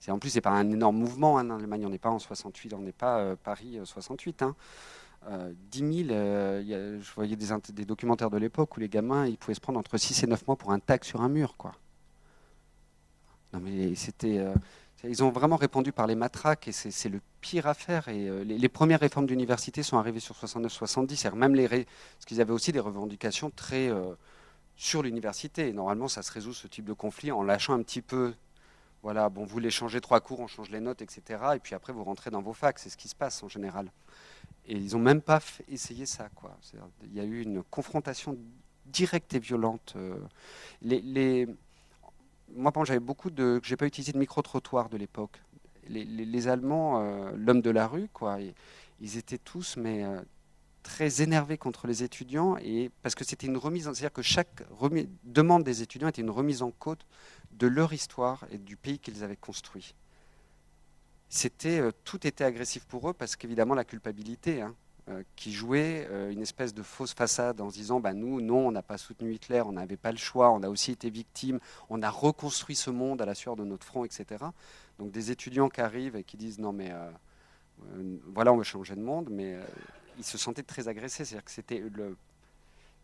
En plus, ce n'est pas un énorme mouvement hein, en Allemagne. On n'est pas en 68, on n'est pas euh, Paris 68. Hein. 10 000, je voyais des, documentaires de l'époque où les gamins ils pouvaient se prendre entre 6 et 9 mois pour un tag sur un mur. Non, mais c'était, euh, ils ont vraiment répondu par les matraques et c'est, le pire à faire. Et, euh, les, premières réformes d'université sont arrivées sur 69-70. Même les parce qu'ils avaient aussi des revendications très sur l'université. Normalement, ça se résout ce type de conflit en lâchant un petit peu voilà, bon, vous les changez trois cours, on change les notes, etc. Et puis après, vous rentrez dans vos facs. C'est ce qui se passe en général. Et ils n'ont même pas essayé ça. Il y a eu une confrontation directe et violente. Euh. Moi, j'avais beaucoup de. J'ai pas utilisé de micro-trottoir de l'époque. Les, Allemands, euh, l'homme de la rue, quoi, ils étaient tous, mais euh, très énervés contre les étudiants, et parce que c'était une remise, c'est-à-dire que chaque demande des étudiants était une remise en cause de leur histoire et du pays qu'ils avaient construit. C'était, euh, tout était agressif pour eux parce qu'évidemment la culpabilité hein, euh, qui jouait euh, une espèce de fausse façade en se disant bah, nous, non, on n'a pas soutenu Hitler, on n'avait pas le choix, on a aussi été victime, on a reconstruit ce monde à la sueur de notre front, etc. Donc des étudiants qui arrivent et qui disent non mais voilà, on veut changer de monde, mais ils se sentaient très agressés. C'est-à-dire que c'était le,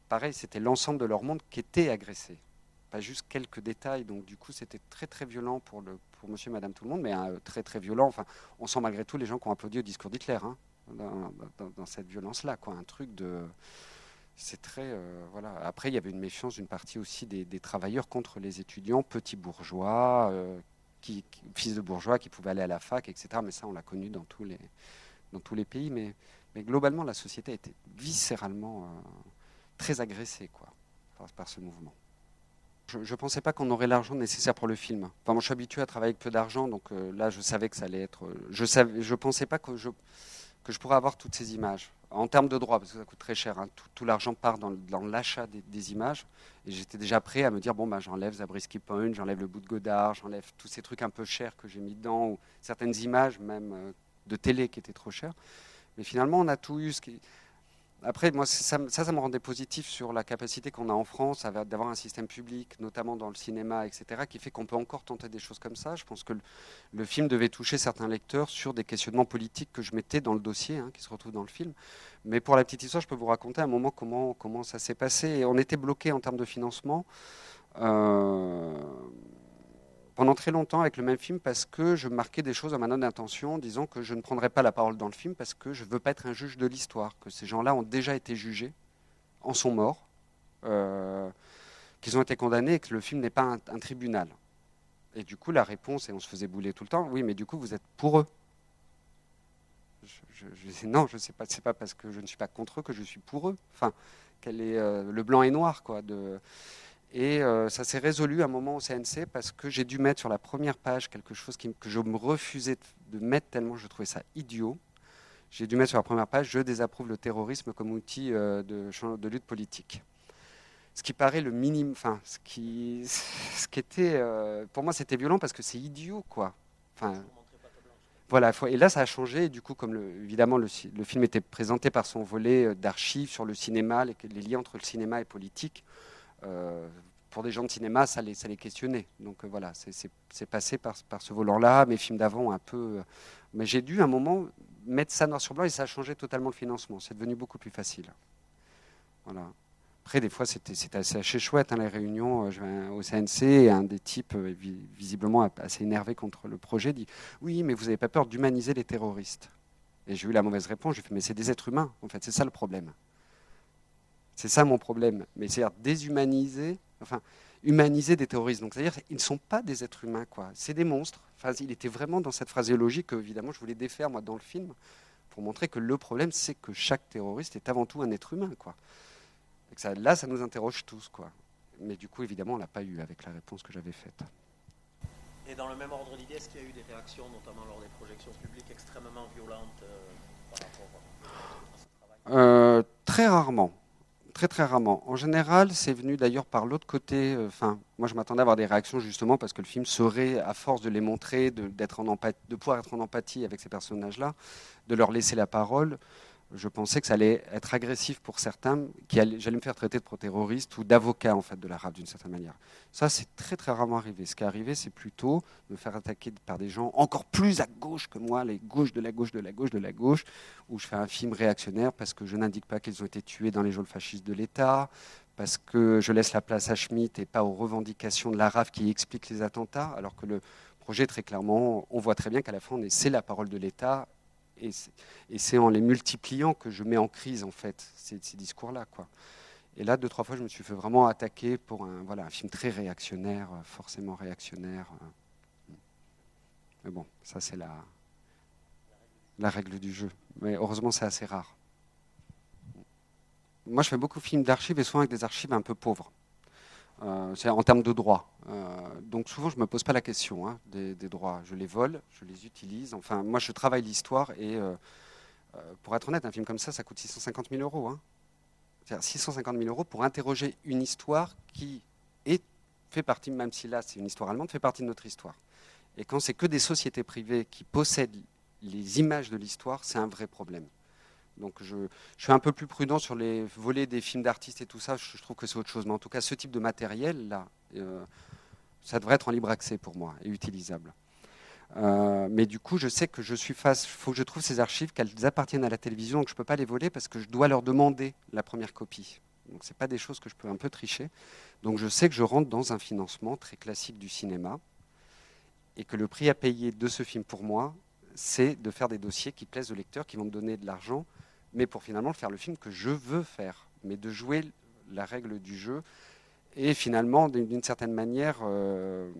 pareil, c'était l'ensemble de leur monde qui était agressé pas juste quelques détails. Donc du coup, c'était très très violent pour, le, pour monsieur et madame tout le monde, mais euh, très très violent. Enfin, on sent malgré tout les gens qui ont applaudi au discours d'Hitler. Hein. dans, cette violence-là, quoi. Un truc de. C'est très. Euh, voilà. Après, il y avait une méfiance d'une partie aussi des, travailleurs contre les étudiants, petits bourgeois, euh, fils de bourgeois qui pouvaient aller à la fac, etc. Mais ça, on l'a connu dans tous les, dans tous les pays. Mais, mais globalement, la société a été viscéralement euh, très agressée quoi, par, ce mouvement. Je ne pensais pas qu'on aurait l'argent nécessaire pour le film. Enfin, moi, je suis habitué à travailler avec peu d'argent, donc là, je savais que ça allait être. Je ne pensais pas que je pourrais avoir toutes ces images. En termes de droit, parce que ça coûte très cher, hein. tout, l'argent part dans, l'achat des, images. Et j'étais déjà prêt à me dire bon, bah, j'enlève Zabriskie Point, j'enlève le bout de Godard, j'enlève tous ces trucs un peu chers que j'ai mis dedans, ou certaines images même euh, de télé qui étaient trop chères. Mais finalement, on a tout eu. Après, moi, ça, ça, me rendait positif sur la capacité qu'on a en France d'avoir un système public, notamment dans le cinéma, etc., qui fait qu'on peut encore tenter des choses comme ça. Je pense que le, film devait toucher certains lecteurs sur des questionnements politiques que je mettais dans le dossier, hein, qui se retrouvent dans le film. Mais pour la petite histoire, je peux vous raconter un moment comment, comment ça s'est passé. on était bloqué en termes de financement. Euh, pendant très longtemps avec le même film parce que je marquais des choses à ma note d'intention, disant que je ne prendrais pas la parole dans le film parce que je ne veux pas être un juge de l'histoire, que ces gens-là ont déjà été jugés, en sont morts, euh, qu'ils ont été condamnés et que le film n'est pas un, tribunal. Et du coup, la réponse, et on se faisait bouler tout le temps, oui, mais du coup, vous êtes pour eux. Je, disais non, je sais pas, c'est pas parce que je ne suis pas contre eux que je suis pour eux. Enfin, quel est euh, le blanc et noir, quoi. De, et euh, ça s'est résolu à un moment au CNC parce que j'ai dû mettre sur la première page quelque chose que je me refusais de mettre tellement je trouvais ça idiot. J'ai dû mettre sur la première page Je désapprouve le terrorisme comme outil euh, de, lutte politique. Ce qui paraît le minimum. Enfin, ce qui, ce qui était. Euh, pour moi, c'était violent parce que c'est idiot, quoi. Enfin. Voilà, et là ça a changé, du coup, comme évidemment le, film était présenté par son volet d'archives sur le cinéma, les, liens entre le cinéma et politique, pour des gens de cinéma, ça les, ça les questionnait. Donc euh, voilà, c'est passé par, par ce volant-là. Mes films d'avant, un peu. Euh, mais j'ai dû, à un moment, mettre ça noir sur blanc et ça a changé totalement le financement. C'est devenu beaucoup plus facile. Voilà. Après, des fois, c'était assez, chouette, hein, les réunions au CNC, et un des types, visiblement assez énervé contre le projet, dit Oui, mais vous n'avez pas peur d'humaniser les terroristes? Et j'ai eu la mauvaise réponse, j'ai fait Mais c'est des êtres humains, en fait, c'est ça le problème. C'est ça mon problème. Mais c'est-à-dire déshumaniser, enfin, humaniser des terroristes. Donc, c'est-à-dire qu'ils ne sont pas des êtres humains, quoi. C'est des monstres. Enfin, il était vraiment dans cette phraséologie que, évidemment, je voulais défaire, moi, dans le film, pour montrer que le problème, c'est que chaque terroriste est avant tout un être humain, quoi. Et que ça, là, ça nous interroge tous, quoi. Mais du coup, évidemment, on l'a pas eu avec la réponse que j'avais faite. Et dans le même ordre d'idée, est-ce qu'il y a eu des réactions, notamment lors des projections publiques, extrêmement violentes euh, par rapport à ce travail? Euh, Très rarement très très rarement. En général, c'est venu d'ailleurs par l'autre côté. Euh, enfin, moi, je m'attendais à avoir des réactions justement parce que le film serait, à force de les montrer, d'être en empathie, de pouvoir être en empathie avec ces personnages-là, de leur laisser la parole, je pensais que ça allait être agressif pour certains, qui j'allais me faire traiter de pro-terroriste ou d'avocat en fait de l'arabe d'une certaine manière. Ça, c'est très très rarement arrivé. Ce qui est arrivé, c'est plutôt me faire attaquer par des gens encore plus à gauche que moi, les gauches de la gauche de la gauche de la gauche, où je fais un film réactionnaire parce que je n'indique pas qu'ils ont été tués dans les geôles fascistes de l'État, parce que je laisse la place à Schmitt et pas aux revendications de l'arabe qui expliquent les attentats, alors que le projet, très clairement, on voit très bien qu'à la fin, c'est la parole de l'État et c'est en les multipliant que je mets en crise, en fait, ces, discours-là. Et là, deux, trois fois, je me suis fait vraiment attaquer pour un, voilà, un film très réactionnaire, euh, forcément réactionnaire. Euh. Mais bon, ça, c'est la, la règle du jeu. Mais heureusement, c'est assez rare. Moi, je fais beaucoup de films d'archives et souvent avec des archives un peu pauvres. Euh, en termes de droits. Euh, donc souvent, je ne me pose pas la question hein, des, droits. Je les vole, je les utilise. Enfin, moi, je travaille l'histoire et euh, pour être honnête, un film comme ça, ça coûte 650 000 euros. Hein. C'est-à-dire 650 000 euros pour interroger une histoire qui est, fait partie, même si là c'est une histoire allemande, fait partie de notre histoire. Et quand c'est que des sociétés privées qui possèdent les images de l'histoire, c'est un vrai problème. Donc je, suis un peu plus prudent sur les volets des films d'artistes et tout ça. Je, trouve que c'est autre chose. Mais en tout cas, ce type de matériel, là, euh, ça devrait être en libre accès pour moi et utilisable. Euh, mais du coup, je sais que je suis face. Il faut que je trouve ces archives, qu'elles appartiennent à la télévision, donc je ne peux pas les voler parce que je dois leur demander la première copie. Donc ce pas des choses que je peux un peu tricher. Donc je sais que je rentre dans un financement très classique du cinéma et que le prix à payer de ce film pour moi, c'est de faire des dossiers qui plaisent aux lecteurs, qui vont me donner de l'argent, mais pour finalement faire le film que je veux faire, mais de jouer la règle du jeu. Et finalement, d'une certaine manière, euh,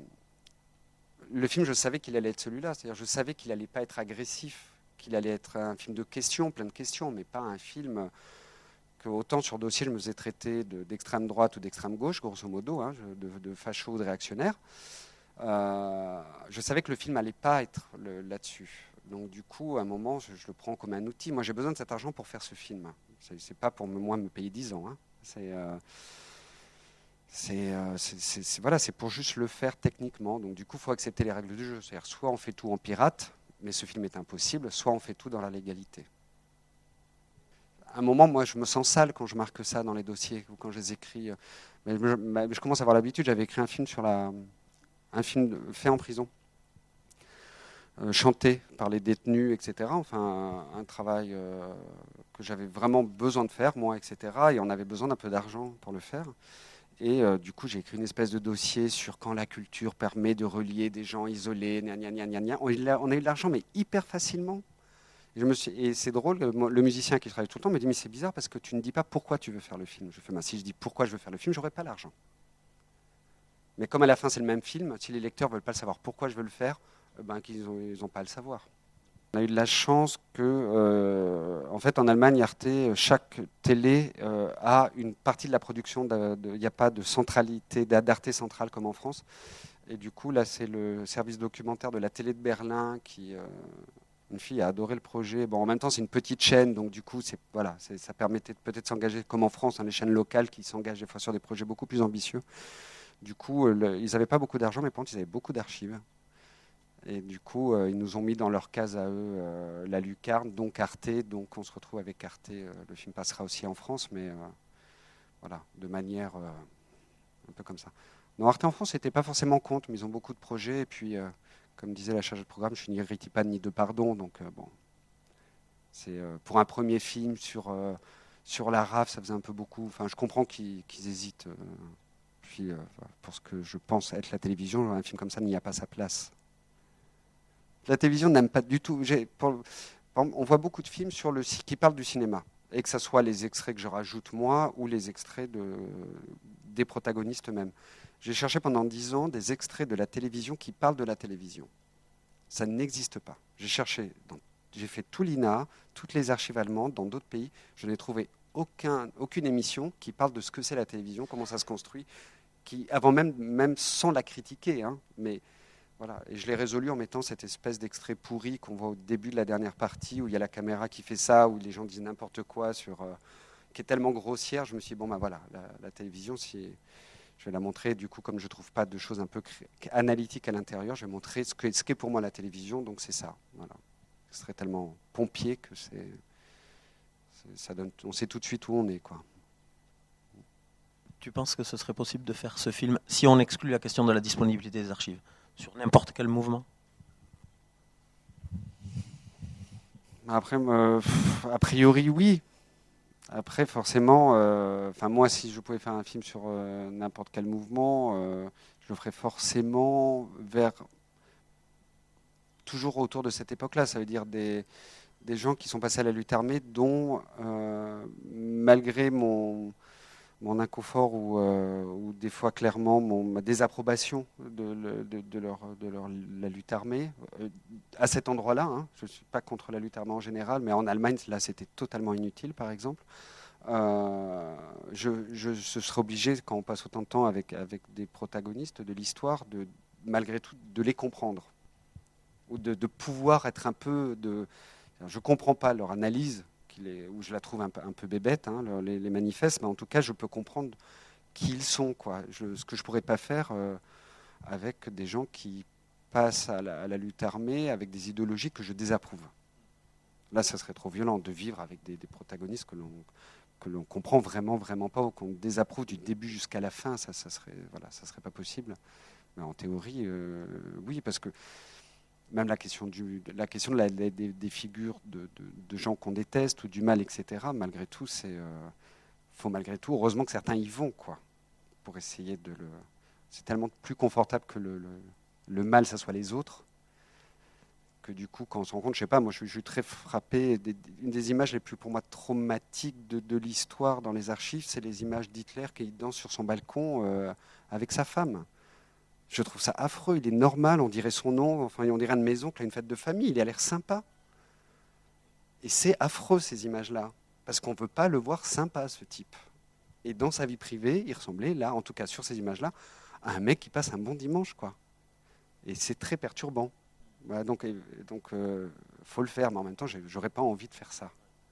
le film, je savais qu'il allait être celui-là. C'est-à-dire, je savais qu'il allait pas être agressif, qu'il allait être un film de questions, plein de questions, mais pas un film que autant sur dossier, je me faisais traiter d'extrême droite ou d'extrême gauche, grosso modo, hein, de, de, facho ou de réactionnaire. Euh, je savais que le film n'allait pas être là-dessus. Donc du coup, à un moment, je, le prends comme un outil. Moi, j'ai besoin de cet argent pour faire ce film. C'est pas pour moi me payer 10 ans. Hein. Euh, euh, c'est voilà, pour juste le faire techniquement. Donc du coup, il faut accepter les règles du jeu. C'est-à-dire, soit on fait tout en pirate, mais ce film est impossible, soit on fait tout dans la légalité. À un moment, moi, je me sens sale quand je marque ça dans les dossiers ou quand je les écris. Mais je, je commence à avoir l'habitude. J'avais écrit un film sur la, un film fait en prison, chanté par les détenus, etc. Enfin, un, travail euh, que j'avais vraiment besoin de faire, moi, etc. Et on avait besoin d'un peu d'argent pour le faire. Et euh, du coup, j'ai écrit une espèce de dossier sur quand la culture permet de relier des gens isolés. On, a eu de l'argent, mais hyper facilement. Et, c'est drôle, le, musicien qui travaille tout le temps me dit Mais c'est bizarre parce que tu ne dis pas pourquoi tu veux faire le film. Je fais bah, Si je dis pourquoi je veux faire le film, j'aurai pas l'argent. Mais comme à la fin c'est le même film, si les lecteurs veulent pas le savoir pourquoi je veux le faire, euh, ben, qu'ils n'ont pas à le savoir. On a eu de la chance que, euh, en fait, en Allemagne, Arte, chaque télé euh, a une partie de la production. Il n'y a pas de centralité, d'Arte centrale comme en France. Et du coup, là, c'est le service documentaire de la télé de Berlin qui. une fille a adoré le projet. Bon, en même temps, c'est une petite chaîne, donc du coup, c'est voilà, ça permettait peut-être s'engager, comme en France, dans les chaînes locales qui s'engagent des fois sur des projets beaucoup plus ambitieux. Du coup, euh, ils n'avaient pas beaucoup d'argent, mais par contre, ils avaient beaucoup d'archives. Et du coup, euh, ils nous ont mis dans leur case à eux euh, la lucarne, donc Arte. Donc on se retrouve avec Arte. le film passera aussi en France, mais voilà, de manière un peu comme ça. Non, Arte en France n'était pas forcément contre, mais ils ont beaucoup de projets. Et puis, comme disait la charge de programme, je suis ni Ritipane ni de pardon. Donc bon, c'est pour un premier film sur, sur la RAF, ça faisait un peu beaucoup. Enfin, je comprends qu'ils hésitent. Euh, pour ce que je pense être la télévision, un film comme ça n'y a pas sa place. La télévision n'aime pas du tout. on voit beaucoup de films sur le, qui parlent du cinéma, et que ce soit les extraits que je rajoute moi ou les extraits de, des protagonistes eux-mêmes. J'ai cherché pendant dix ans des extraits de la télévision qui parlent de la télévision. Ça n'existe pas. J'ai cherché, j'ai fait tout l'INA, toutes les archives allemandes dans d'autres pays. Je n'ai trouvé aucun, aucune émission qui parle de ce que c'est la télévision, comment ça se construit, qui, avant même, même sans la critiquer, hein, mais Et je l'ai résolu en mettant cette espèce d'extrait pourri qu'on voit au début de la dernière partie, où il y a la caméra qui fait ça, où les gens disent n'importe quoi, sur, euh, qui est tellement grossière. Je me suis dit, bon, ben voilà, la, télévision, si, je vais la montrer. Du coup, comme je ne trouve pas de choses un peu analytiques à l'intérieur, je vais montrer ce qu'est ce pour moi la télévision, donc c'est ça. Voilà. Ce serait tellement pompier que c'est. Ça donne, on sait tout de suite où on est. Quoi tu penses que ce serait possible de faire ce film si on exclut la question de la disponibilité des archives? Sur n'importe quel mouvement Après, euh, a priori, oui. Après, forcément, euh, moi, si je pouvais faire un film sur euh, n'importe quel mouvement, je le ferais forcément vers toujours autour de cette époque-là. Ça veut dire des gens qui sont passés à la lutte armée, dont, malgré mon mon inconfort ou, euh, ou, des fois clairement mon, ma désapprobation de, leur, de leur, la lutte armée. Euh, à cet endroit-là, hein, je ne suis pas contre la lutte armée en général, mais en Allemagne, là, c'était totalement inutile, par exemple. Euh, je, serais obligé, quand on passe autant de temps avec, avec des protagonistes de l'histoire, de, malgré tout, de les comprendre. Ou de pouvoir être un peu... De, je ne comprends pas leur analyse où je la trouve un peu, bébête, hein, les, manifestes, mais en tout cas, je peux comprendre qui ils sont. Quoi. ce que je ne pourrais pas faire euh, avec des gens qui passent à la, lutte armée avec des idéologies que je désapprouve. Là, ça serait trop violent de vivre avec des, protagonistes que l'on que l'on comprend vraiment, vraiment pas, ou qu'on désapprouve du début jusqu'à la fin, ça, ça serait, voilà, ça serait pas possible. Mais en théorie, euh, oui, parce que même la question, du, la question de la, des, figures de, gens qu'on déteste ou du mal, etc., malgré tout, c'est euh, faut malgré tout, heureusement que certains y vont, quoi, pour essayer de le. C'est tellement plus confortable que le, le, mal, ça soit les autres, que du coup, quand on se rend compte, je sais pas, moi je, suis très frappé. une des images les plus pour moi traumatiques de, l'histoire dans les archives, c'est les images d'Hitler qui danse sur son balcon euh, avec sa femme. Je trouve ça affreux. Il est normal, on dirait son nom, enfin on dirait une maison qu'il a une fête de famille. Il a l'air sympa. Et c'est affreux ces images-là, parce qu'on ne veut pas le voir sympa, ce type. Et dans sa vie privée, il ressemblait, là, en tout cas sur ces images-là, à un mec qui passe un bon dimanche, quoi. Et c'est très perturbant. donc, donc, euh, faut le faire, mais en même temps, j'aurais pas envie de faire ça.